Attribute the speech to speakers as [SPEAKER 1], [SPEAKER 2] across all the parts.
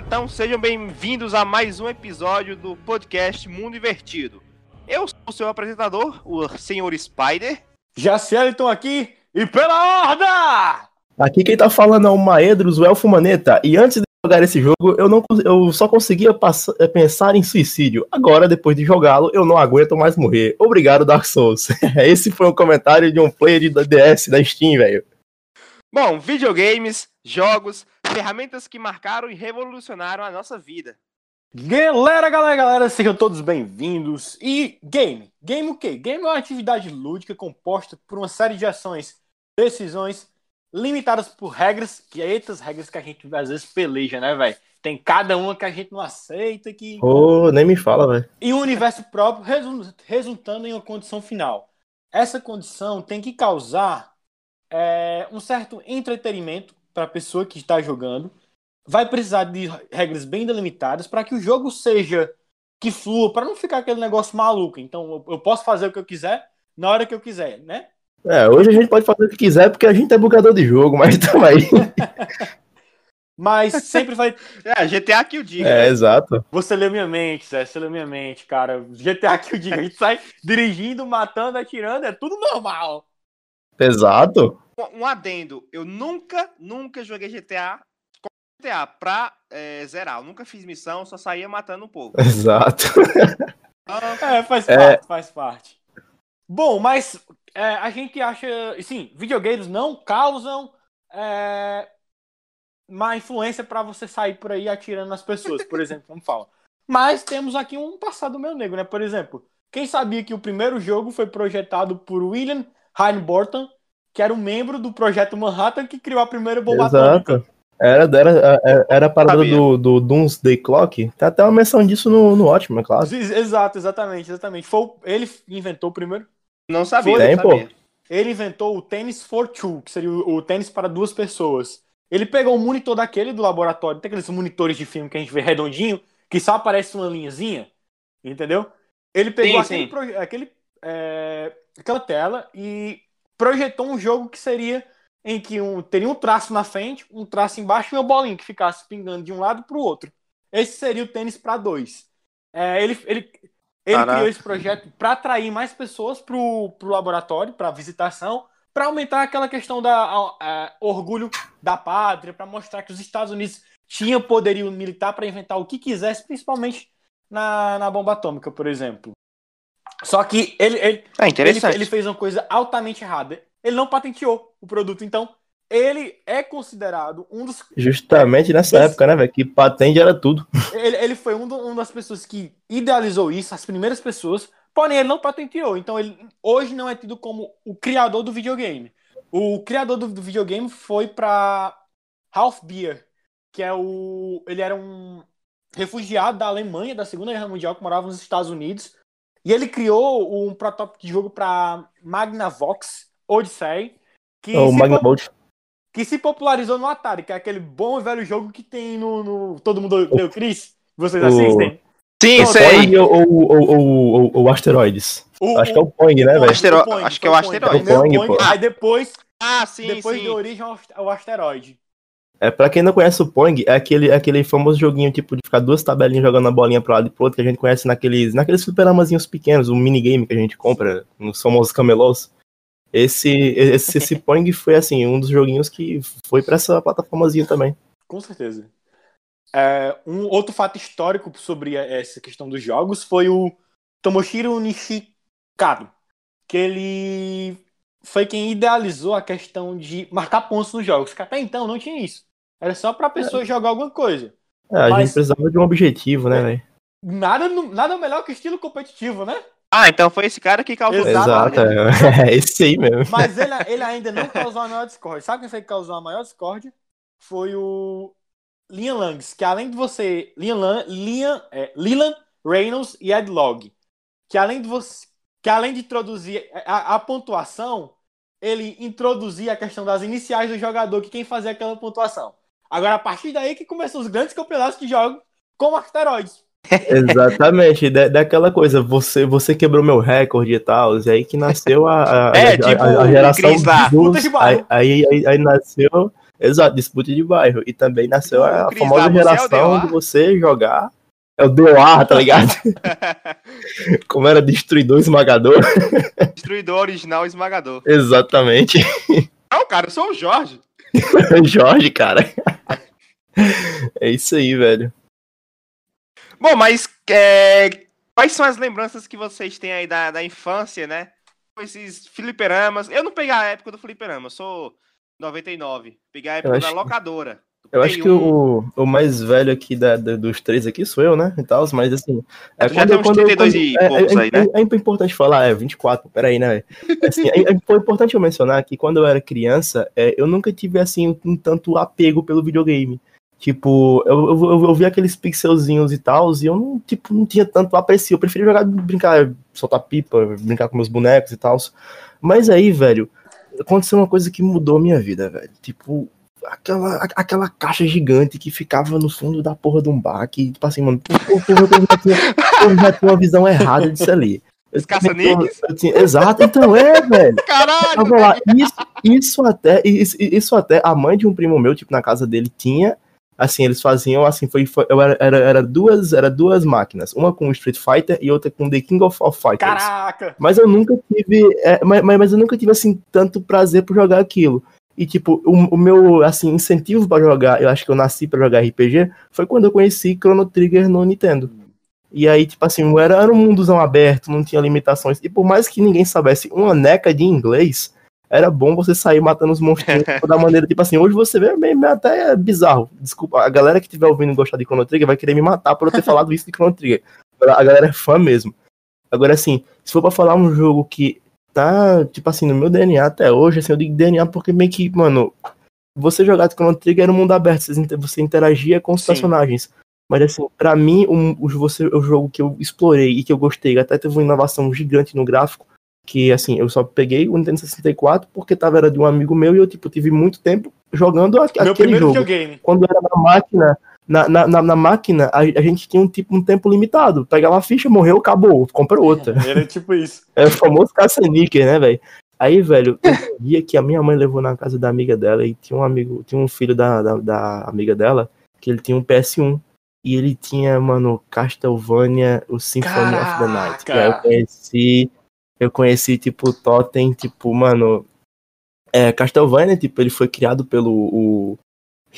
[SPEAKER 1] plantão, sejam bem-vindos a mais um episódio do podcast Mundo Invertido. Eu sou o seu apresentador, o Senhor Spider.
[SPEAKER 2] Jacielton aqui e pela horda!
[SPEAKER 3] Aqui quem tá falando é o Maedros, o Elfo Maneta. E antes de jogar esse jogo, eu, não, eu só conseguia passar, eh, pensar em suicídio. Agora, depois de jogá-lo, eu não aguento mais morrer. Obrigado, Dark Souls. esse foi um comentário de um player de DS da Steam, velho.
[SPEAKER 1] Bom, videogames, jogos, ferramentas que marcaram e revolucionaram a nossa vida.
[SPEAKER 2] Galera, galera, galera, sejam todos bem-vindos. E game, game o quê? Game é uma atividade lúdica composta por uma série de ações, decisões limitadas por regras, que é essas regras que a gente às vezes peleja, né, velho? Tem cada uma que a gente não aceita que
[SPEAKER 3] oh, nem me fala, velho.
[SPEAKER 2] E um universo próprio resultando em uma condição final. Essa condição tem que causar é, um certo entretenimento para a pessoa que está jogando. Vai precisar de regras bem delimitadas para que o jogo seja que flua, para não ficar aquele negócio maluco. Então, eu posso fazer o que eu quiser na hora que eu quiser, né?
[SPEAKER 3] É, hoje a gente pode fazer o que quiser porque a gente é bugador de jogo, mas também.
[SPEAKER 2] mas sempre vai.
[SPEAKER 1] É, GTA que o diga.
[SPEAKER 3] É, né? exato.
[SPEAKER 2] Você leu minha mente, Zé, você leu minha mente, cara. GTA que o diga. A gente sai dirigindo, matando, atirando, é tudo normal.
[SPEAKER 3] Exato.
[SPEAKER 1] Um adendo, eu nunca, nunca joguei GTA GTA pra é, zerar. Eu nunca fiz missão, só saía matando um pouco.
[SPEAKER 3] Exato.
[SPEAKER 2] é, faz é... parte, faz parte. Bom, mas é, a gente acha, sim, videogames não causam é, má influência para você sair por aí atirando nas pessoas, por exemplo, como fala. Mas temos aqui um passado meio negro, né? Por exemplo, quem sabia que o primeiro jogo foi projetado por William Heinborton, que era um membro do projeto Manhattan que criou a primeira bomba
[SPEAKER 3] Exato. atômica. Era, era, era a parada do, do Doomsday Clock. Tem até uma menção disso no, no Watchmen, claro.
[SPEAKER 2] Exato, exatamente, exatamente. Foi, ele inventou o primeiro
[SPEAKER 1] não sabia.
[SPEAKER 3] Tem, não sabia.
[SPEAKER 2] Ele inventou o tênis for two, que seria o, o tênis para duas pessoas. Ele pegou o monitor daquele do laboratório, tem aqueles monitores de filme que a gente vê redondinho, que só aparece uma linhazinha, entendeu? Ele pegou sim, aquele, sim. aquele é, aquela tela e projetou um jogo que seria em que um, teria um traço na frente, um traço embaixo e uma bolinha que ficasse pingando de um lado para o outro. Esse seria o tênis para dois. É, ele, ele, ele Caraca. criou esse projeto para atrair mais pessoas para o laboratório, para visitação, para aumentar aquela questão da a, a, orgulho da pátria, para mostrar que os Estados Unidos tinham poderio militar para inventar o que quisesse, principalmente na, na bomba atômica, por exemplo. Só que ele, ele,
[SPEAKER 1] é
[SPEAKER 2] ele, ele fez uma coisa altamente errada. Ele não patenteou o produto, então ele é considerado um dos.
[SPEAKER 3] Justamente nessa época, né, velho? Que patente era tudo.
[SPEAKER 2] Ele, ele foi um, do, um, das pessoas que idealizou isso, as primeiras pessoas, porém ele não patenteou. Então ele hoje não é tido como o criador do videogame. O criador do, do videogame foi para Ralph Beer, que é o. Ele era um refugiado da Alemanha da Segunda Guerra Mundial que morava nos Estados Unidos. E ele criou um protótipo de jogo para Magnavox Odyssey. Que
[SPEAKER 3] oh, o Magnavox
[SPEAKER 2] que se popularizou no Atari, que é aquele bom e velho jogo que tem no. no... Todo mundo deu Chris? Vocês assistem?
[SPEAKER 1] Sim, sei.
[SPEAKER 3] Ou, ou, ou, ou, ou Asteroides. O, acho que é o Pong, né, velho?
[SPEAKER 1] Astero... Acho que é o Asteroide.
[SPEAKER 3] É o Pong, pô.
[SPEAKER 2] Aí depois.
[SPEAKER 1] Ah, sim,
[SPEAKER 2] Depois
[SPEAKER 1] sim.
[SPEAKER 2] deu origem ao asteroide.
[SPEAKER 3] É, pra quem não conhece o Pong, é aquele, aquele famoso joguinho, tipo, de ficar duas tabelinhas jogando a bolinha pro lado e pro outro, que a gente conhece naqueles, naqueles fliperamazinhos pequenos, um minigame que a gente compra nos famosos camelôs. Esse, esse, esse Pong foi, assim, um dos joguinhos que foi pra essa plataformazinha também.
[SPEAKER 2] Com certeza. É, um outro fato histórico sobre essa questão dos jogos foi o Tomoshiro Nishikado, que ele foi quem idealizou a questão de marcar pontos nos jogos, que até então não tinha isso. Era só pra pessoa é. jogar alguma coisa.
[SPEAKER 3] É, a Mas, gente precisava de um objetivo, né, velho?
[SPEAKER 2] Nada, nada melhor que estilo competitivo, né?
[SPEAKER 1] Ah, então foi esse cara que causou
[SPEAKER 3] Exato, é, esse aí mesmo.
[SPEAKER 2] Mas ele, ele ainda não causou a maior discórdia. Sabe quem foi que causou a maior discórdia? Foi o Liam Langs, que além de você. Liam, Liam, é, Leland Reynolds e Ed Log. Que além de você. Que além de introduzir a, a pontuação, ele introduzia a questão das iniciais do jogador, que quem fazia aquela pontuação. Agora, a partir daí que começam os grandes campeonatos de jogos com asteroides.
[SPEAKER 3] Exatamente, da, daquela coisa, você, você quebrou meu recorde e tal, e aí que nasceu a, a,
[SPEAKER 1] é, a, tipo,
[SPEAKER 3] a, a geração
[SPEAKER 1] lá.
[SPEAKER 3] dos, aí, aí, aí, aí, nasceu Exato, disputa de bairro. E também nasceu a
[SPEAKER 1] Cris
[SPEAKER 3] famosa
[SPEAKER 1] é o
[SPEAKER 3] geração
[SPEAKER 1] DOA?
[SPEAKER 3] de você jogar. É o DOA, tá ligado? Como era destruidor esmagador.
[SPEAKER 1] Destruidor original esmagador.
[SPEAKER 3] Exatamente.
[SPEAKER 1] Não, cara, eu sou o Jorge.
[SPEAKER 3] Jorge, cara. É isso aí, velho.
[SPEAKER 1] Bom, mas é, quais são as lembranças que vocês têm aí da, da infância, né? Com esses fliperamas. Eu não peguei a época do fliperama, eu sou 99. Peguei a época
[SPEAKER 3] acho
[SPEAKER 1] da locadora.
[SPEAKER 3] Eu acho que
[SPEAKER 1] 1.
[SPEAKER 3] o, o mais velho aqui da, da- dos três aqui sou eu, né? E tal, mas assim.
[SPEAKER 1] É, já tem uns 32 e
[SPEAKER 3] é,
[SPEAKER 1] poucos
[SPEAKER 3] é,
[SPEAKER 1] aí, né?
[SPEAKER 3] É, é importante falar, é 24, peraí, né? Assim, é, é, foi importante eu mencionar que quando eu era criança, é, eu nunca tive assim um, um tanto apego pelo videogame. Tipo, eu, eu, eu, eu vi aqueles pixelzinhos e tal, e eu não, tipo, não tinha tanto aprecio. Eu preferia jogar, brincar, soltar pipa, brincar com meus bonecos e tal. Mas aí, velho, aconteceu uma coisa que mudou a minha vida, velho. Tipo, aquela, aquela caixa gigante que ficava no fundo da porra de um bar, que, tipo assim, mano, o povo já tinha, uma visão errada disso ali.
[SPEAKER 1] Os
[SPEAKER 3] eu tinha- Exato, então é, velho.
[SPEAKER 1] Caralho!
[SPEAKER 3] Lá, isso, isso até, isso, isso até, a mãe de um primo meu, tipo, na casa dele tinha, assim, eles faziam, assim, foi, foi eu era, era, era duas, era duas máquinas, uma com Street Fighter e outra com The King of, of Fighters.
[SPEAKER 2] Caraca!
[SPEAKER 3] Mas eu nunca tive. é, mas mas eu nunca tive assim tanto prazer por jogar aquilo. E tipo, o, o meu assim, incentivo pra jogar, eu acho que eu nasci pra jogar RPG, foi quando eu conheci Chrono Trigger no Nintendo. E aí, tipo assim, era, era um mundozão aberto, não tinha limitações. E por mais que ninguém soubesse uma neca de inglês, era bom você sair matando os monstros da maneira, tipo assim, hoje você vê meio, meio até bizarro. Desculpa, a galera que estiver ouvindo e gostar de Chrono Trigger vai querer me matar por eu ter falado isso de Chrono Trigger. A galera é fã mesmo. Agora, assim, se for pra falar um jogo que tá, tipo assim, no meu DNA até hoje, assim, eu digo DNA porque meio que, mano, você jogar de Chrono Trigger era um mundo aberto, você interagia com os
[SPEAKER 2] Sim.
[SPEAKER 3] personagens. Mas assim, pra mim, um, o, você, o jogo que eu explorei e que eu gostei, até teve uma inovação gigante no gráfico, que assim, eu só peguei o Nintendo 64 porque tava era de um amigo meu e eu, tipo, tive muito tempo jogando a-
[SPEAKER 2] Meu
[SPEAKER 3] aquele
[SPEAKER 2] primeiro
[SPEAKER 3] jogo
[SPEAKER 2] videogame.
[SPEAKER 3] quando era na máquina, na, na, na, na máquina, a, a gente tinha um tipo um tempo limitado. Pegava a ficha, morreu, acabou, compra outra.
[SPEAKER 2] Era tipo isso.
[SPEAKER 3] É o famoso caça-níquel, né, velho? Aí, velho, um dia que a minha mãe levou na casa da amiga dela e tinha um amigo, tinha um filho da, da, da amiga dela, que ele tinha um PS1. E ele tinha, mano, Castlevania, o Symphony of the Night. Eu
[SPEAKER 2] Caraca!
[SPEAKER 3] conheci, eu conheci, tipo, o Totem, tipo, mano, é, Castlevania, tipo, ele foi criado pelo o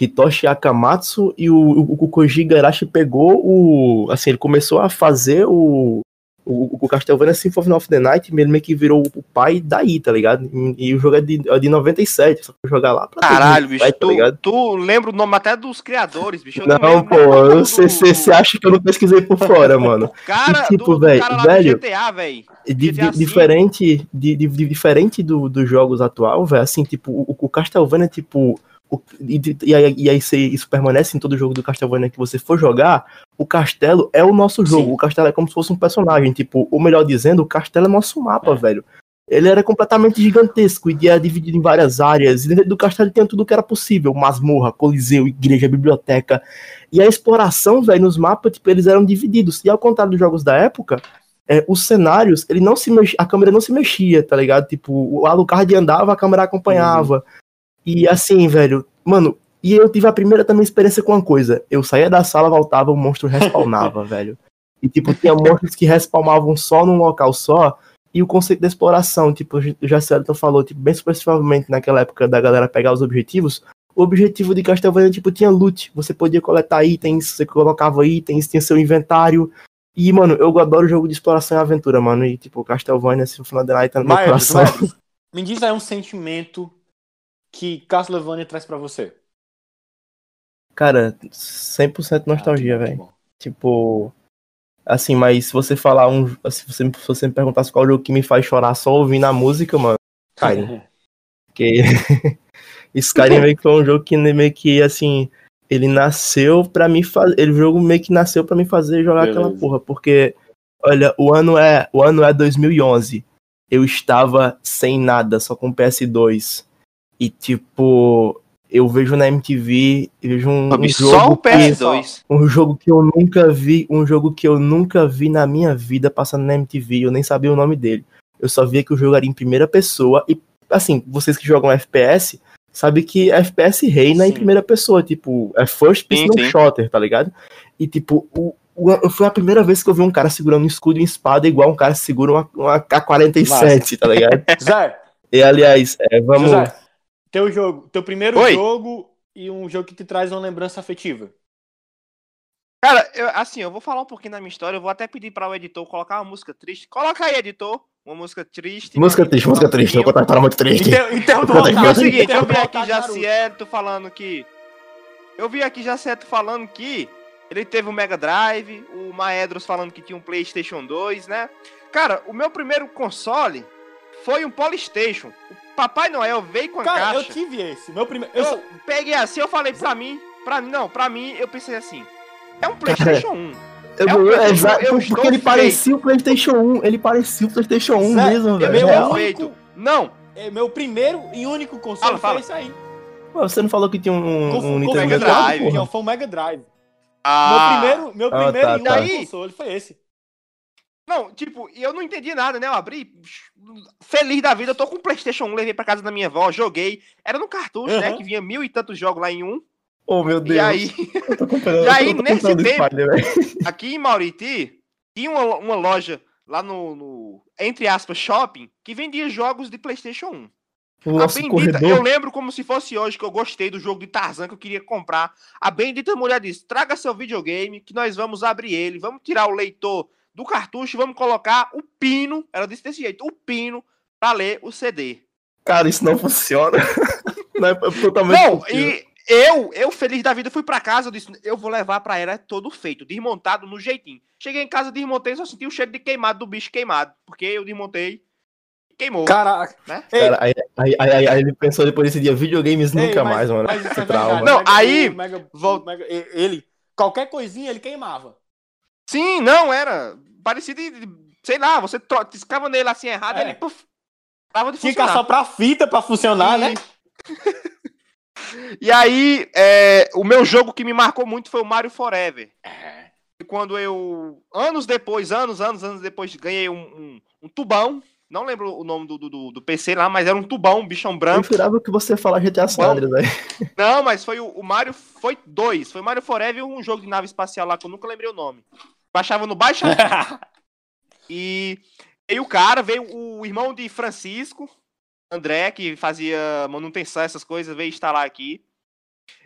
[SPEAKER 3] Hitoshi Akamatsu e o, o, o Koji Garashi pegou o, assim, ele começou a fazer o o, o Castlevania Symphony of the Night, ele meio que virou o pai daí, tá ligado? E, e o jogo é de, é de 97, só que jogar lá pra
[SPEAKER 1] Caralho, bicho,
[SPEAKER 3] 2007, tá
[SPEAKER 1] tu, lembra o nome até dos criadores, bicho. Eu
[SPEAKER 3] Não,
[SPEAKER 1] lembro
[SPEAKER 3] pô, você
[SPEAKER 1] do-
[SPEAKER 3] acha que eu não pesquisei por fora, mano?
[SPEAKER 1] Cara,
[SPEAKER 3] E, tipo,
[SPEAKER 1] do, do
[SPEAKER 3] véi,
[SPEAKER 1] cara lá
[SPEAKER 3] velho,
[SPEAKER 1] GTA, velho.
[SPEAKER 3] Diferente de, de- de- diferente do, dos jogos atual, velho, assim, tipo, o, o Castlevania, tipo, o- e, e aí, e aí você- isso permanece em todo jogo do Castlevania que você for jogar, o castelo é o nosso jogo,
[SPEAKER 2] Sim.
[SPEAKER 3] o castelo é como se fosse um personagem, tipo, ou melhor dizendo, o castelo é nosso mapa, velho. Ele era completamente gigantesco e era dividido em várias áreas. E dentro do castelo tinha tudo que era possível: masmorra, coliseu, igreja, biblioteca. E a exploração, velho, nos mapas, tipo, eles eram divididos. E ao contrário dos jogos da época, é, os cenários, ele não se mex... a câmera não se mexia, tá ligado? Tipo, o Alucard andava, a câmera acompanhava. E assim, velho, mano, e eu tive a primeira também experiência com uma coisa. Eu saía da sala, voltava, o monstro respawnava, velho. E tipo, tinha monstros que respawnavam só num local só. E o conceito da exploração, tipo, o Jacelton falou, tipo, bem superficialmente naquela época da galera pegar os objetivos. O objetivo de Castlevania, tipo, tinha loot. Você podia coletar itens, você colocava itens, tinha seu inventário. E, mano, eu adoro jogo de exploração e aventura, mano. E, tipo, Castlevania, se for da Night tá no meu coração.
[SPEAKER 2] Me diz aí um sentimento que Castlevania traz pra você.
[SPEAKER 3] Cara, 100% nostalgia,
[SPEAKER 2] Ah,
[SPEAKER 3] velho. Tipo, assim, mas se você falar um. Se você, se você me perguntasse qual jogo que me faz chorar só ouvindo a música, mano, Skyrim. Porque Skyrim meio que foi um jogo que meio que, assim, ele nasceu pra me fazer. Ele jogo meio que nasceu pra me fazer jogar aquela
[SPEAKER 2] Beleza.
[SPEAKER 3] porra. Porque, olha, o ano é, o ano é 2011. Eu estava sem nada, só com PS2. E, tipo, eu vejo na MTV, eu vejo um, um jogo
[SPEAKER 1] Só o
[SPEAKER 3] que-
[SPEAKER 1] PS2.
[SPEAKER 3] um jogo que eu nunca vi, um jogo que eu nunca vi na minha vida passando na MTV, eu nem sabia o nome dele. Eu só via que o jogo era em primeira pessoa e assim, vocês que jogam FPS sabe que FPS reina em
[SPEAKER 2] Sim.
[SPEAKER 3] primeira pessoa, tipo, é first person
[SPEAKER 1] Sim, sim.
[SPEAKER 3] shooter, tá ligado? E tipo, o, o- foi a primeira vez que eu vi um cara segurando um escudo e espada igual um cara segura uma, uma K-47, tá ligado?
[SPEAKER 2] Zé,
[SPEAKER 3] E aliás, é, vamos.
[SPEAKER 2] José, teu jogo, teu primeiro
[SPEAKER 1] Oi.
[SPEAKER 2] jogo e um jogo que te traz uma lembrança afetiva.
[SPEAKER 1] Cara, eu- assim, eu vou falar um pouquinho da minha história. Eu vou até pedir para o editor colocar uma música triste. Coloca aí, editor. Uma música triste.
[SPEAKER 3] Música triste, música
[SPEAKER 1] um
[SPEAKER 3] triste, eu
[SPEAKER 1] pouquinho.
[SPEAKER 3] vou contar uma muito triste.
[SPEAKER 2] Então, então
[SPEAKER 1] Porque é o seguinte,
[SPEAKER 2] então
[SPEAKER 1] eu vi aqui
[SPEAKER 2] Naruto.
[SPEAKER 1] Jacieto falando que. Eu vi aqui Jacieto falando que ele teve o Mega Drive, o Maedros falando que tinha um PlayStation 2, né? Cara, o meu primeiro console foi um Polystation. O Papai Noel veio com a
[SPEAKER 2] Cara, eu
[SPEAKER 1] caixa.
[SPEAKER 2] tive esse. Meu primeiro. Eu,
[SPEAKER 1] Eu
[SPEAKER 2] só-
[SPEAKER 1] peguei assim, eu falei pra mim, pra mim, não, pra mim, eu pensei assim. É um PlayStation 1.
[SPEAKER 3] Eu,
[SPEAKER 1] É um
[SPEAKER 3] eu-
[SPEAKER 1] PlayStation,
[SPEAKER 3] exato,
[SPEAKER 1] eu
[SPEAKER 3] porque ele
[SPEAKER 1] feito.
[SPEAKER 3] parecia o PlayStation 1, ele parecia o PlayStation 1
[SPEAKER 2] Zé,
[SPEAKER 3] mesmo,
[SPEAKER 2] é
[SPEAKER 3] velho.
[SPEAKER 2] meu
[SPEAKER 3] Real.
[SPEAKER 2] único-.
[SPEAKER 1] Não,
[SPEAKER 2] é, meu primeiro e único console
[SPEAKER 1] Fala,
[SPEAKER 2] foi
[SPEAKER 1] fala.
[SPEAKER 2] esse aí.
[SPEAKER 3] Pô, Você não falou que tinha um, um Nintendo
[SPEAKER 1] Mega
[SPEAKER 3] 64,
[SPEAKER 1] Drive?
[SPEAKER 2] Não, foi o Mega Drive.
[SPEAKER 1] Ah,
[SPEAKER 2] Meu primeiro, meu
[SPEAKER 3] Ah,
[SPEAKER 2] primeiro
[SPEAKER 3] tá,
[SPEAKER 2] e único
[SPEAKER 3] tá.
[SPEAKER 2] Console foi esse.
[SPEAKER 1] Não, tipo, eu não entendi nada, né? Eu abri, feliz da vida, eu tô com o PlayStation 1, levei pra casa da minha avó, joguei. Era no cartucho, né?
[SPEAKER 2] Aham.
[SPEAKER 1] Que vinha mil e tantos jogos lá em um.
[SPEAKER 3] Oh, meu Deus.
[SPEAKER 1] E aí,
[SPEAKER 3] eu tô comprando,
[SPEAKER 1] e aí, nesse tempo- aqui em Mauriti, tinha uma, uma loja lá no, no, entre aspas, shopping, que vendia jogos de PlayStation 1.
[SPEAKER 3] O
[SPEAKER 1] a bendita,
[SPEAKER 3] corredor.
[SPEAKER 1] eu lembro como se fosse hoje que eu gostei do jogo de Tarzan que eu queria comprar. A bendita mulher disse: traga seu videogame que nós vamos abrir ele, vamos tirar o leitor do cartucho e vamos colocar o pino. Ela disse desse jeito: o pino pra ler o CD.
[SPEAKER 3] Cara, isso não funciona. não é totalmente
[SPEAKER 1] Não,
[SPEAKER 3] possível.
[SPEAKER 1] e eu, eu feliz da vida, fui pra casa, eu disse: eu vou levar pra ela é todo feito, desmontado no jeitinho. Cheguei em casa, desmontei, só senti o cheiro de queimado do bicho queimado, porque eu desmontei e queimou.
[SPEAKER 2] Caraca.
[SPEAKER 1] Né?
[SPEAKER 3] Cara, aí, aí, aí- aí ele pensou depois desse dia, videogames
[SPEAKER 2] ei,
[SPEAKER 3] nunca
[SPEAKER 2] mas-
[SPEAKER 3] mais, mano.
[SPEAKER 2] mas isso é
[SPEAKER 3] Que trauma.
[SPEAKER 1] Não,
[SPEAKER 2] Mega-
[SPEAKER 1] aí,
[SPEAKER 2] Mega-
[SPEAKER 1] vol-
[SPEAKER 2] Mega- ele, qualquer coisinha ele queimava.
[SPEAKER 1] Sim, não, era parecido, de- de- sei lá, você tiscava nele assim errado,
[SPEAKER 2] É.
[SPEAKER 1] ele puf, parava de
[SPEAKER 2] Tinha
[SPEAKER 1] funcionar.
[SPEAKER 2] soprar fita pra funcionar, né?
[SPEAKER 1] E aí, é, o meu jogo que me marcou muito foi o Mario Forever. E Quando eu, anos depois, anos, anos, anos depois, ganhei um, um- um tubão. Não lembro o nome do, do, do PC lá, mas era um tubão, um bichão
[SPEAKER 3] Eu
[SPEAKER 1] branco.
[SPEAKER 3] jurava que você ia falar GTA San Andreas, velho.
[SPEAKER 1] Não, mas foi o, o Mario, foi dois. Foi Mario Forever e um jogo de nave espacial lá que eu nunca lembrei o nome. Baixava no Baixa E veio o cara, veio o irmão de Francisco, André, que fazia manutenção, essas coisas, veio instalar aqui.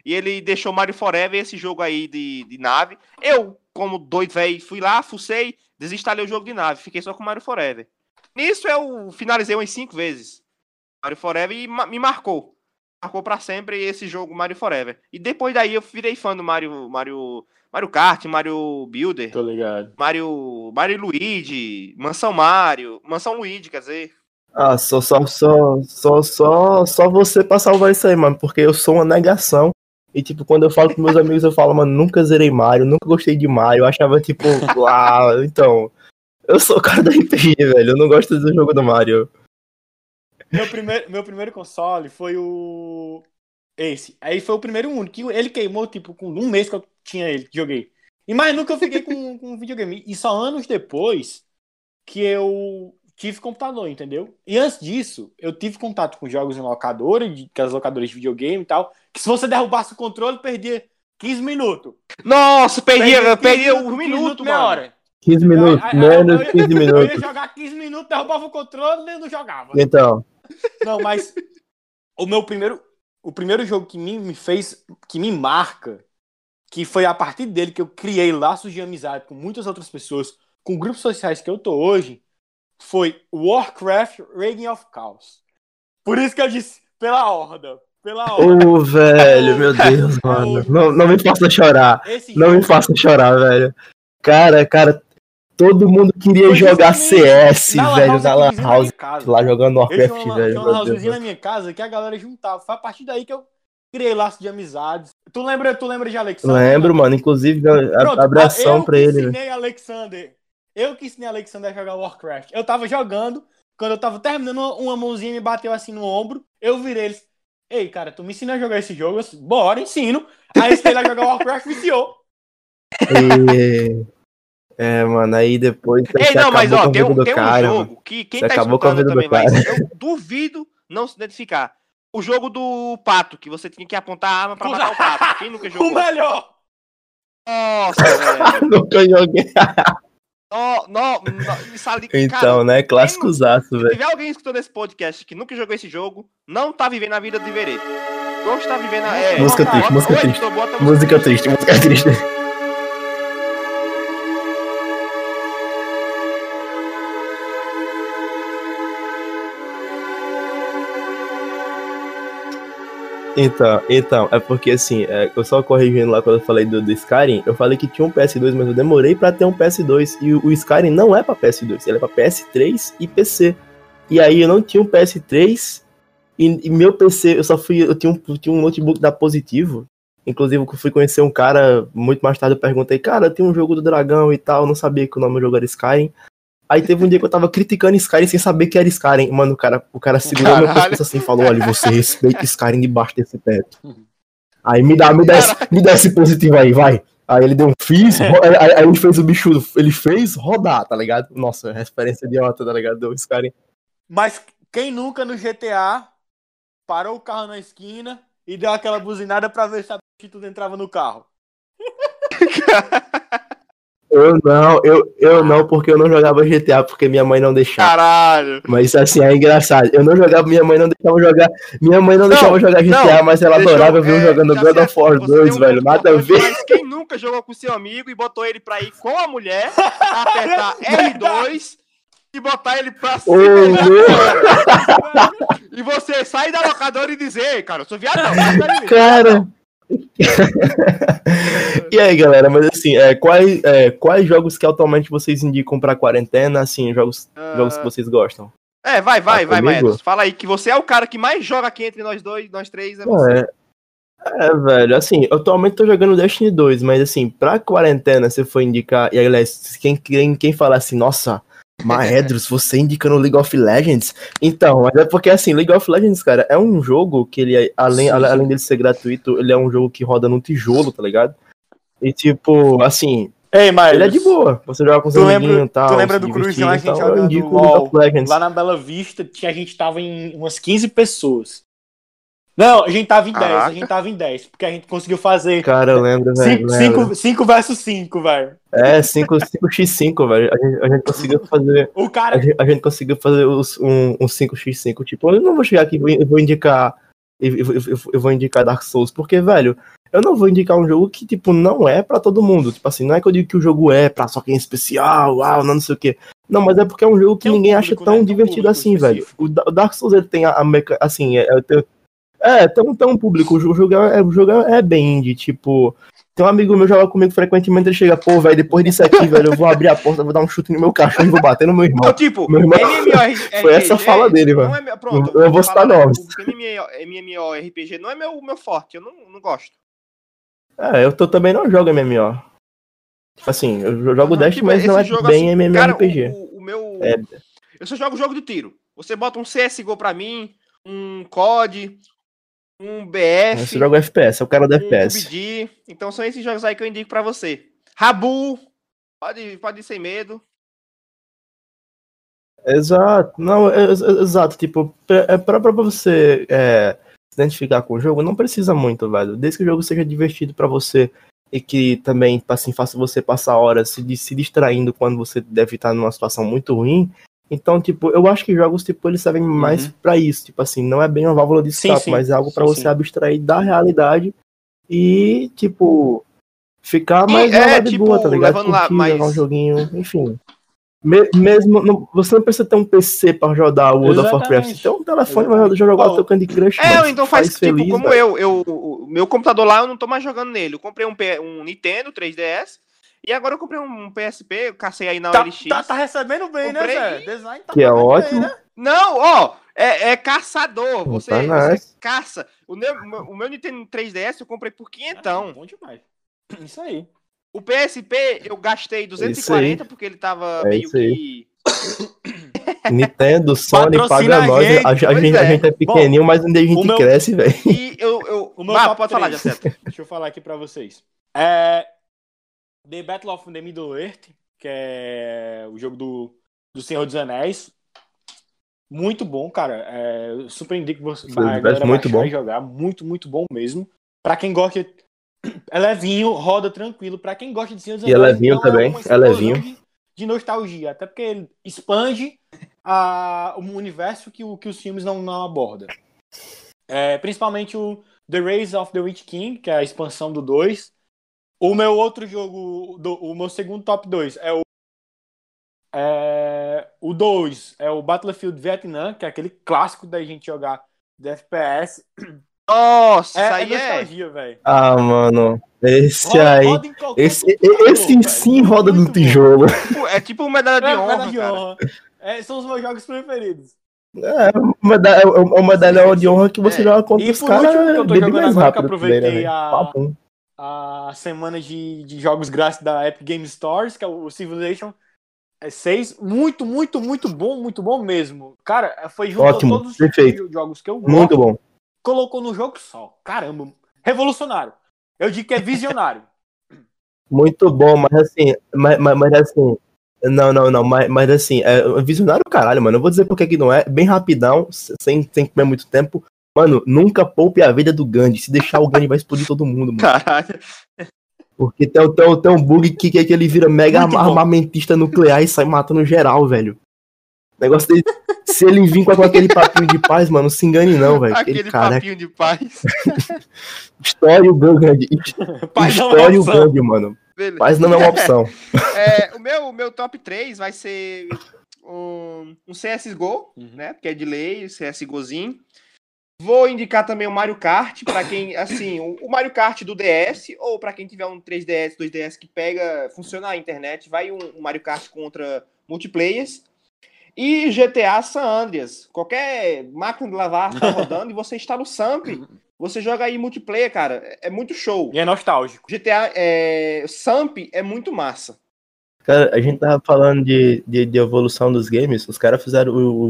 [SPEAKER 1] E ele deixou Mario Forever, esse jogo aí de, de nave. Eu, como doido velho, fui lá, fucei, desinstalei o jogo de nave, fiquei só com Mario Forever. Nisso eu finalizei umas cinco vezes. Mario Forever e ma- me marcou. Marcou pra sempre esse jogo Mario Forever. E depois daí eu virei fã do Mario, Mario, Mario Kart, Mario Builder.
[SPEAKER 2] Tô ligado.
[SPEAKER 1] Mario, Mario Luigi, Mansão Mario, Mansão Luigi, quer dizer.
[SPEAKER 3] Ah, só, só, só, só, só, só você pra salvar isso aí, mano, porque eu sou uma negação. E, tipo, quando eu falo com meus amigos, eu falo, mano, nunca zerei Mario, nunca gostei de Mario. Eu achava, tipo, ah, então. Eu sou o cara da RPG, velho. Eu não gosto do jogo do Mario.
[SPEAKER 2] Meu primeiro, meu primeiro console foi o. Esse. Aí foi o primeiro único. que Ele queimou, tipo, com um mês que eu tinha ele, que joguei. E mais nunca eu fiquei com, com videogame. E só anos depois que eu tive computador, entendeu? E antes disso, eu tive contato com jogos em locadora, de, com as locadoras de videogame e tal. Que se você derrubasse o controle, perdia 15 minutos.
[SPEAKER 1] Nossa, perdia,
[SPEAKER 2] 15
[SPEAKER 1] perdia um
[SPEAKER 2] 15
[SPEAKER 1] minuto,
[SPEAKER 2] meia
[SPEAKER 1] mano.
[SPEAKER 2] hora.
[SPEAKER 3] 15 minutos,
[SPEAKER 2] Aí- aí- aí
[SPEAKER 3] menos
[SPEAKER 2] eu ia-
[SPEAKER 3] 15
[SPEAKER 2] Eu ia
[SPEAKER 3] minutos.
[SPEAKER 2] jogar 15 minutos, derrubava o controle e não jogava.
[SPEAKER 3] Então,
[SPEAKER 2] Não, mas o meu primeiro, o primeiro jogo que me, me fez, que me marca, que foi a partir dele que eu criei laços de amizade com muitas outras pessoas, com grupos sociais que eu tô hoje, foi Warcraft Reign of Chaos. Por isso que eu disse, pela horda, pela horda.
[SPEAKER 3] ô, velho, meu Deus, mano. Não, não me faça chorar.
[SPEAKER 2] Esse
[SPEAKER 3] Não me faça chorar, velho. Cara, cara, todo mundo queria
[SPEAKER 2] Foi
[SPEAKER 3] jogar
[SPEAKER 2] justamente
[SPEAKER 3] CS,
[SPEAKER 2] na
[SPEAKER 3] velho, na Lan House, lá jogando
[SPEAKER 2] Eu
[SPEAKER 3] Warcraft,
[SPEAKER 2] uma,
[SPEAKER 3] velho.
[SPEAKER 2] tinha uma housezinha na minha casa que a galera juntava. Foi a partir daí que eu criei laço de amizades. Tu lembra, tu lembra de Alexandre?
[SPEAKER 3] Lembro, mano. Inclusive,
[SPEAKER 2] Pronto,
[SPEAKER 3] abração
[SPEAKER 2] eu
[SPEAKER 3] pra ele, né?
[SPEAKER 2] ensinei Alexander. Eu que ensinei Alexander a jogar Warcraft. Eu tava jogando, quando eu tava terminando, uma, mãozinha me bateu assim no ombro. Eu virei eles. Ei, cara, tu me ensina a jogar esse jogo? Eu disse, Bora, ensino. Aí ensinei ele a jogar Warcraft viciou.
[SPEAKER 3] E... É, mano, aí depois
[SPEAKER 1] Ei, não, mas
[SPEAKER 3] acabou
[SPEAKER 1] ó,
[SPEAKER 3] com a
[SPEAKER 1] tem,
[SPEAKER 3] vida
[SPEAKER 1] um,
[SPEAKER 3] do
[SPEAKER 1] tem um
[SPEAKER 3] cara,
[SPEAKER 1] jogo
[SPEAKER 3] mano.
[SPEAKER 1] que quem
[SPEAKER 3] Você
[SPEAKER 1] tá
[SPEAKER 3] acabou com a
[SPEAKER 1] escutando também vai. Eu duvido não se identificar. o jogo do pato, que você tinha que apontar a arma pra matar o pato. Quem nunca
[SPEAKER 2] O
[SPEAKER 1] jogou?
[SPEAKER 2] melhor!
[SPEAKER 1] Nossa, velho.
[SPEAKER 3] Nunca joguei.
[SPEAKER 1] No, no, no, isso ali,
[SPEAKER 3] Então,
[SPEAKER 1] cara,
[SPEAKER 3] né? Clássicozaço,
[SPEAKER 1] se
[SPEAKER 3] velho.
[SPEAKER 1] tiver alguém escutando esse podcast que nunca jogou esse jogo, não tá vivendo a vida de veredo. Não está vivendo a... É,
[SPEAKER 3] Música
[SPEAKER 1] bota-
[SPEAKER 3] triste, música
[SPEAKER 1] Oi,
[SPEAKER 3] triste.
[SPEAKER 1] editor, bota a
[SPEAKER 3] Música triste, música triste. Então, então, é porque assim, é, eu só corrigindo lá quando eu falei do, do Skyrim, eu falei que tinha um PS2, mas eu demorei pra ter um PS2. E o, o Skyrim não é pra PS2, ele é pra PS3 e PC. E aí eu não tinha um PS3 e, e meu PC, eu só fui, eu tinha um, tinha um notebook da Positivo. Inclusive, eu fui conhecer um cara muito mais tarde, eu perguntei, cara, tem um jogo do dragão e tal, eu não sabia que o nome do jogo era Skyrim. Aí teve um dia que eu tava criticando Skyrim sem saber que era Skyrim. Mano, o cara, o cara segurou meu pescoço assim e falou: olha, você respeita Skyrim debaixo desse teto. Aí me dá, me dá, esse, me dá esse positivo aí, vai. Aí ele deu um fiz, ro- aí, aí ele fez o bicho, ele fez rodar, tá ligado? Nossa, referência idiota, tá ligado? Do Skyrim.
[SPEAKER 2] Mas quem nunca no GTA parou o carro na esquina e deu aquela buzinada pra ver se a tudo entrava no carro?
[SPEAKER 3] Eu não, eu, eu não, porque eu não jogava GTA, porque minha mãe não deixava.
[SPEAKER 1] Caralho.
[SPEAKER 3] Mas assim, é engraçado. Eu não jogava, minha mãe não deixava jogar. Minha mãe não deixava jogar GTA,
[SPEAKER 1] não,
[SPEAKER 3] mas ela adorava ver
[SPEAKER 1] é,
[SPEAKER 3] jogando God of War
[SPEAKER 1] você
[SPEAKER 3] 2,
[SPEAKER 1] deu um
[SPEAKER 3] velho. Nada a ver.
[SPEAKER 1] Mas quem nunca jogou com seu amigo e botou ele pra ir com a mulher, apertar R2 e botar ele pra cima? E você sair da locadora e dizer, "Ei, cara, eu sou não. peraí,
[SPEAKER 3] Cara. e aí, galera, mas assim, é, quais, é, quais jogos que atualmente vocês indicam pra quarentena, assim, jogos,
[SPEAKER 1] Ah,
[SPEAKER 3] jogos que vocês gostam?
[SPEAKER 1] É, vai, vai,
[SPEAKER 3] Tá
[SPEAKER 1] vai? Maedros. Fala aí que você é o cara que mais joga aqui entre nós dois, nós três, é
[SPEAKER 3] Não,
[SPEAKER 1] você.
[SPEAKER 3] é, é, velho, assim, eu atualmente tô jogando Destiny 2, mas assim, pra quarentena, se for indicar, e aí, aliás, quem, quem, quem falar assim, nossa, Maedros, você indica no League of Legends? Então, mas é porque assim, League of Legends, cara, é um jogo que ele, além,
[SPEAKER 2] Sim, sim.
[SPEAKER 3] além dele ser gratuito, ele é um jogo que roda no tijolo, tá ligado? E tipo, assim,
[SPEAKER 2] Ei, mas
[SPEAKER 3] ele é de boa. Você joga com
[SPEAKER 2] Tu
[SPEAKER 3] seus
[SPEAKER 2] lembra-
[SPEAKER 3] e tal.
[SPEAKER 2] tu lembra do Cruz lá, a gente jogando LOL,
[SPEAKER 3] League of Legends.
[SPEAKER 2] lá na Bela Vista, tinha- a gente tava em umas 15 pessoas. Não, a gente tava em 10, a
[SPEAKER 1] Caraca.
[SPEAKER 2] gente tava em 10, porque a gente conseguiu fazer
[SPEAKER 3] Cara, eu lembro, velho.
[SPEAKER 2] 5 cinco versus 5, velho.
[SPEAKER 3] É, 5, 5x5, velho. A gente, a gente conseguiu fazer.
[SPEAKER 2] O
[SPEAKER 3] A
[SPEAKER 2] cara.
[SPEAKER 3] gente, a gente conseguiu fazer os, um, um 5x5. Tipo, eu não vou chegar aqui e vou- eu vou indicar. Eu, eu- eu- eu vou indicar Dark Souls, porque, velho, eu não vou indicar um jogo que, tipo, não é pra todo mundo. Tipo assim, não é que eu digo que o jogo é pra só quem é especial, uau, não, não sei o quê. Não, mas é porque é um jogo que
[SPEAKER 2] Tem um
[SPEAKER 3] ninguém
[SPEAKER 2] público,
[SPEAKER 3] acha tão
[SPEAKER 2] né? Um
[SPEAKER 3] divertido
[SPEAKER 2] público
[SPEAKER 3] assim, velho.
[SPEAKER 2] específico.
[SPEAKER 3] O, Da- o Dark Souls, ele tem a, a meca... Assim, é, é, tem- é tem, um, tem um público. O jogo, é, o jogo é bem indie, tipo. Tem um amigo meu joga comigo frequentemente, ele chega, pô, velho, depois disso aqui, velho, eu vou abrir a porta, vou dar um chute no meu cachorro e vou bater no meu irmão.
[SPEAKER 1] Ou tipo,
[SPEAKER 3] Meu irmão-
[SPEAKER 1] MMORPG.
[SPEAKER 3] Foi essa a fala dele, mano.
[SPEAKER 1] Não é, pronto,
[SPEAKER 3] Eu vou citar nomes.
[SPEAKER 1] MMORPG não é meu, meu forte, eu não, não gosto.
[SPEAKER 3] É, eu tô, também não jogo MMO. Tipo assim, eu jogo
[SPEAKER 1] Aham,
[SPEAKER 3] Dash,
[SPEAKER 1] tipo,
[SPEAKER 3] mas não é
[SPEAKER 1] jogo
[SPEAKER 3] bem
[SPEAKER 1] assim, Cara,
[SPEAKER 3] MMORPG.
[SPEAKER 1] o, o- o meu.
[SPEAKER 3] É.
[SPEAKER 1] Eu só jogo jogo de tiro. Você bota um CSGO pra mim, um COD, um BF,
[SPEAKER 3] Esse jogo é FPS, é o cara do
[SPEAKER 1] um
[SPEAKER 3] FPS.
[SPEAKER 1] PUBG. Então são esses jogos aí que eu indico pra você. Rabu, pode, pode ir sem medo.
[SPEAKER 3] Exato, não, é- é- exato, tipo, é pra, pra você é, se identificar com o jogo, não precisa muito, velho. Desde que o jogo seja divertido pra você e que também, assim, faça você passar horas se, se distraindo quando você deve estar numa situação muito ruim. Então, tipo, eu acho que jogos, tipo, eles servem mais pra isso. Tipo assim, não é bem uma válvula de
[SPEAKER 2] Uhum. Sim,
[SPEAKER 3] escape,
[SPEAKER 2] sim.
[SPEAKER 3] mas é algo
[SPEAKER 2] Sim,
[SPEAKER 3] você
[SPEAKER 2] sim.
[SPEAKER 3] abstrair da realidade e, tipo, ficar
[SPEAKER 1] E
[SPEAKER 3] mais
[SPEAKER 1] é,
[SPEAKER 3] na vibe
[SPEAKER 1] tipo,
[SPEAKER 3] boa, tá ligado?
[SPEAKER 1] levando lá
[SPEAKER 3] Curtir,
[SPEAKER 1] mais-
[SPEAKER 3] jogar um joguinho, enfim. Me- mesmo, não- você não precisa ter um PC pra jogar o World of Warcraft.
[SPEAKER 2] Exatamente.
[SPEAKER 3] Tem um telefone
[SPEAKER 2] Exatamente.
[SPEAKER 3] pra jogar
[SPEAKER 2] Ó,
[SPEAKER 3] o teu Candy Crush,
[SPEAKER 1] É,
[SPEAKER 3] mano.
[SPEAKER 1] então faz, tipo
[SPEAKER 3] feliz,
[SPEAKER 1] como
[SPEAKER 3] velho.
[SPEAKER 1] eu, eu. O meu computador lá eu não tô mais jogando nele. Eu comprei um, um Nintendo 3DS e agora eu comprei um PSP, eu cacei aí na
[SPEAKER 2] Tá,
[SPEAKER 1] OLX.
[SPEAKER 2] tá, tá recebendo bem, né,
[SPEAKER 1] Comprei
[SPEAKER 2] Zé?
[SPEAKER 1] e-
[SPEAKER 2] Design tá
[SPEAKER 3] Que é
[SPEAKER 2] mandando bem,
[SPEAKER 3] ótimo.
[SPEAKER 2] né?
[SPEAKER 1] Não, ó, é, é caçador. Você,
[SPEAKER 3] Tá
[SPEAKER 1] você
[SPEAKER 3] nice.
[SPEAKER 1] caça. O meu, o meu Nintendo 3DS eu comprei por
[SPEAKER 2] Ah,
[SPEAKER 1] quintão.
[SPEAKER 2] Bom demais. Isso aí.
[SPEAKER 1] O PSP eu gastei 240 porque ele tava
[SPEAKER 3] É
[SPEAKER 1] meio que.
[SPEAKER 3] Nintendo, Sony,
[SPEAKER 2] Patrocina
[SPEAKER 3] paga
[SPEAKER 2] a
[SPEAKER 3] nós.
[SPEAKER 2] gente,
[SPEAKER 3] A, a gente, a
[SPEAKER 1] é.
[SPEAKER 3] gente é pequenininho, mas onde a gente
[SPEAKER 2] meu-
[SPEAKER 3] cresce, velho.
[SPEAKER 1] E eu. eu...
[SPEAKER 2] O meu top
[SPEAKER 1] pode falar,
[SPEAKER 2] três.
[SPEAKER 1] Jaceta.
[SPEAKER 2] Deixa eu falar aqui pra vocês. É. The Battle of the Middle Earth, que é o jogo do, do Senhor dos Anéis. Muito bom, cara. É, eu super indico você a
[SPEAKER 3] muito bom.
[SPEAKER 2] jogar. Muito, muito bom mesmo. Pra quem gosta. É levinho, roda tranquilo. Pra quem gosta de Senhor dos
[SPEAKER 3] E é
[SPEAKER 2] Anéis,
[SPEAKER 3] levinho
[SPEAKER 2] não
[SPEAKER 3] também, é levinho.
[SPEAKER 2] De, nostalgia. Até porque ele expande a, o universo que, o, que os filmes não, não abordam. É, principalmente o The Race of the Witch King, que é a expansão do 2. O meu outro jogo, do- o meu segundo top 2 é o. É, o 2 é o Battlefield Vietnam, que é aquele clássico da gente jogar de FPS.
[SPEAKER 1] Nossa,
[SPEAKER 2] É,
[SPEAKER 1] isso
[SPEAKER 2] é
[SPEAKER 1] aí é.
[SPEAKER 2] nostalgia, velho.
[SPEAKER 3] Ah, mano. Esse
[SPEAKER 2] Roda-
[SPEAKER 3] aí.
[SPEAKER 2] roda
[SPEAKER 3] Esse,
[SPEAKER 2] computador,
[SPEAKER 3] esse
[SPEAKER 2] velho.
[SPEAKER 3] sim roda no
[SPEAKER 2] Muito bom.
[SPEAKER 3] tijolo.
[SPEAKER 1] Tipo, É tipo medalha de
[SPEAKER 2] É,
[SPEAKER 1] honra,
[SPEAKER 2] medalha de honra. É, são os meus jogos preferidos.
[SPEAKER 3] É uma, meda- é uma medalha de honra que você
[SPEAKER 1] É.
[SPEAKER 3] joga contra
[SPEAKER 2] E
[SPEAKER 3] os
[SPEAKER 2] por último, que eu
[SPEAKER 3] caras
[SPEAKER 2] tô
[SPEAKER 3] bem
[SPEAKER 2] jogando
[SPEAKER 3] mais
[SPEAKER 2] agora, que eu
[SPEAKER 3] rápido também, né,
[SPEAKER 2] aproveitei a-
[SPEAKER 3] Papum.
[SPEAKER 2] A semana de, de jogos grátis da Epic Game Stores, que é o Civilization 6. Muito, muito, muito bom, muito bom mesmo. Cara, foi junto
[SPEAKER 3] Ótimo,
[SPEAKER 2] todos os
[SPEAKER 3] perfeito.
[SPEAKER 2] jogos que eu gosto,
[SPEAKER 3] Muito bom.
[SPEAKER 2] colocou no jogo só. Caramba, revolucionário. Eu digo que é visionário.
[SPEAKER 3] Muito bom, mas assim, mas, mas, mas assim, não, não, não, mas, mas assim, é visionário caralho, mano. Eu vou dizer porque que não é, bem rapidão, sem, sem comer muito tempo. Mano, nunca poupe a vida do Gandhi. Se deixar o Gandhi vai explodir todo mundo, mano.
[SPEAKER 1] Caralho.
[SPEAKER 3] Porque tem, tem, tem um bug que, que, que ele vira mega
[SPEAKER 2] Muito bom.
[SPEAKER 3] armamentista nuclear e sai matando geral, velho. O negócio dele. se ele vir com aquele papinho de paz, mano, não se engane não, velho.
[SPEAKER 1] Aquele
[SPEAKER 3] Aquele cara,
[SPEAKER 1] papinho de paz.
[SPEAKER 3] história o Gandhi.
[SPEAKER 2] Não é
[SPEAKER 3] História o. Gandhi, mano.
[SPEAKER 1] Beleza.
[SPEAKER 3] Paz não é uma opção.
[SPEAKER 1] É, o meu, o meu top 3 vai ser um, um CSGO,
[SPEAKER 2] Uhum.
[SPEAKER 1] né? Porque é de lei, CSGOzinho. Vou indicar também o Mario Kart, pra quem, assim, o, o Mario Kart do DS, ou pra quem tiver um 3DS, 2DS que pega, funciona a internet, vai um, um Mario Kart contra multiplayers. E GTA San Andreas. Qualquer máquina de lavar tá rodando e você está no Samp. Você joga aí multiplayer, cara. É- É muito show.
[SPEAKER 2] E é nostálgico.
[SPEAKER 1] GTA é, Samp é muito massa.
[SPEAKER 3] Cara, a gente tava falando de, de, de evolução dos games, os caras fizeram o,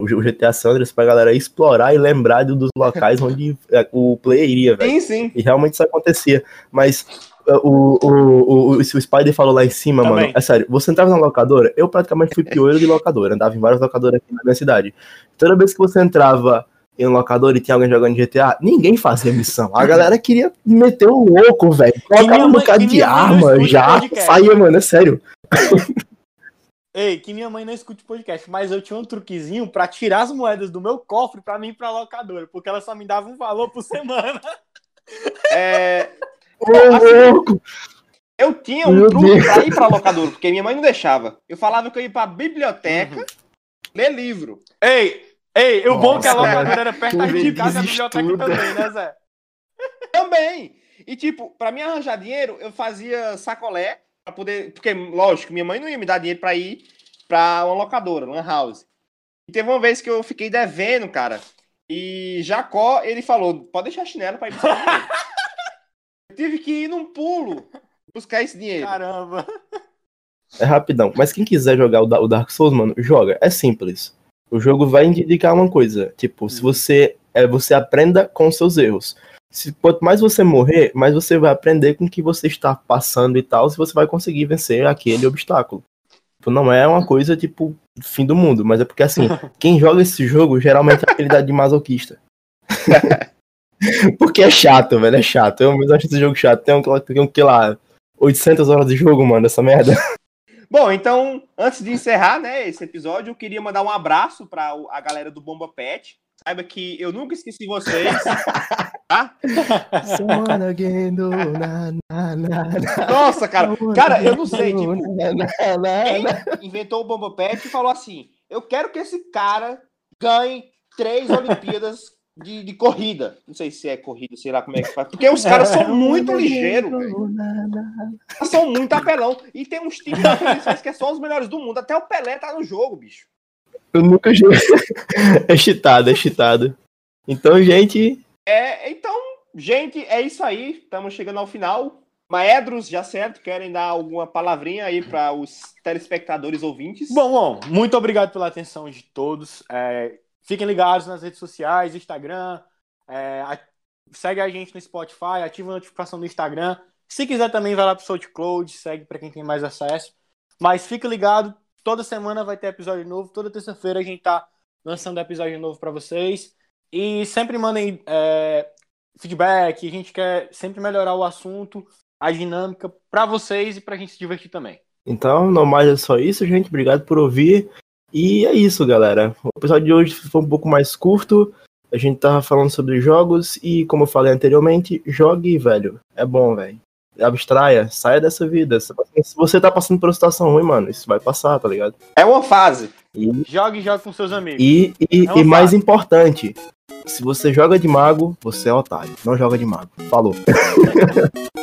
[SPEAKER 3] o, GTA Sanders pra galera explorar e lembrar do- dos locais onde é, o player iria, velho.
[SPEAKER 1] Sim, sim.
[SPEAKER 3] E realmente isso acontecia. Mas uh, o, o, o, o, Spider falou lá em cima,
[SPEAKER 2] Também.
[SPEAKER 3] mano. É sério, você entrava na locadora, eu praticamente fui pioeiro de locadora, andava em várias locadoras aqui na minha cidade. Toda vez que você entrava em um locador e tinha alguém jogando GTA, ninguém fazia missão. A galera queria meter o louco, velho. Colocava um bocado de arma, já saía, mano, é sério.
[SPEAKER 2] Ei, que minha mãe não escute podcast, mas eu tinha um truquezinho pra tirar as moedas do meu cofre pra mim ir pra locadora, porque ela só me dava um valor por semana.
[SPEAKER 1] É,
[SPEAKER 3] Ô,
[SPEAKER 1] assim,
[SPEAKER 3] louco!
[SPEAKER 1] eu tinha um
[SPEAKER 3] Meu
[SPEAKER 1] truque
[SPEAKER 3] Deus.
[SPEAKER 1] pra ir pra locadora, porque minha mãe não deixava. Eu falava que eu ia pra biblioteca ler livro.
[SPEAKER 2] Ei, ei, o bom é que a
[SPEAKER 3] Nossa,
[SPEAKER 2] locadora era perto
[SPEAKER 3] tu
[SPEAKER 2] de casa, a biblioteca também, né, Zé?
[SPEAKER 1] Também. E, tipo, pra me arranjar dinheiro, eu fazia sacolé poder. Porque, lógico, minha mãe não ia me dar dinheiro pra ir pra uma locadora, uma house. E teve uma vez que eu fiquei devendo, cara. E Jacó, ele falou: pode deixar chinelo pra ir buscar dinheiro. Eu tive que ir num pulo buscar esse dinheiro.
[SPEAKER 2] Caramba.
[SPEAKER 3] É rapidão. Mas quem quiser jogar o Da- o Dark Souls, mano, joga. É simples. O jogo vai indicar uma coisa. Tipo, se você é, você aprenda com os seus erros. Se, quanto mais você morrer, mais você vai aprender com o que você está passando e tal, se você vai conseguir vencer aquele obstáculo. Tipo, não é uma coisa, tipo, fim do mundo, mas é porque, assim, quem joga esse jogo geralmente é aquele da de masoquista. porque é chato, velho, é chato. Eu mesmo acho esse jogo chato. Tem um, tem um que lá, 800 horas de jogo, mano, essa merda.
[SPEAKER 1] Bom, então, antes de encerrar, né, esse episódio, eu queria mandar um abraço para a galera do Bomba Pet. Saiba que eu nunca esqueci vocês, tá? Nossa, cara, cara, eu não sei, tipo, quem inventou o Bomba Pet e falou assim: eu quero que esse cara ganhe três Olimpíadas de, de corrida. Não sei se é corrida, sei lá como é que faz. Porque os caras são muito ligeiros, velho. São muito apelão. E tem uns competições que são os melhores do mundo. Até o Pelé tá no jogo, bicho.
[SPEAKER 3] Eu nunca joguei. É cheatado, é cheatado. Então, gente,
[SPEAKER 1] É, então, gente, é isso aí. Estamos chegando ao final. Maedros, já certo, querem dar alguma palavrinha aí para os telespectadores ouvintes?
[SPEAKER 2] Bom, bom, muito obrigado pela atenção de todos. É, fiquem ligados nas redes sociais, Instagram. é, a- segue a gente no Spotify, ativa a notificação do Instagram. Se quiser também, vai lá pro SoundCloud, segue para quem tem mais acesso. Mas fica ligado, toda semana vai ter episódio novo. Toda terça-feira a gente tá lançando episódio novo para vocês. E sempre mandem é, feedback, a gente quer sempre melhorar o assunto, a dinâmica para vocês e pra gente se divertir também.
[SPEAKER 3] Então, não mais é só isso, gente. Obrigado por ouvir. E é isso, galera. O episódio de hoje foi um pouco mais curto. A gente tava falando sobre jogos e, como eu falei anteriormente, jogue, velho. É bom, velho. Abstraia, saia dessa vida. Se você tá passando por uma situação ruim, mano, isso vai passar, tá ligado?
[SPEAKER 1] É uma fase.
[SPEAKER 2] E, jogue e jogue com seus amigos.
[SPEAKER 3] E, e, é e mais importante, se você joga de mago, você é otário. Não joga de mago. Falou.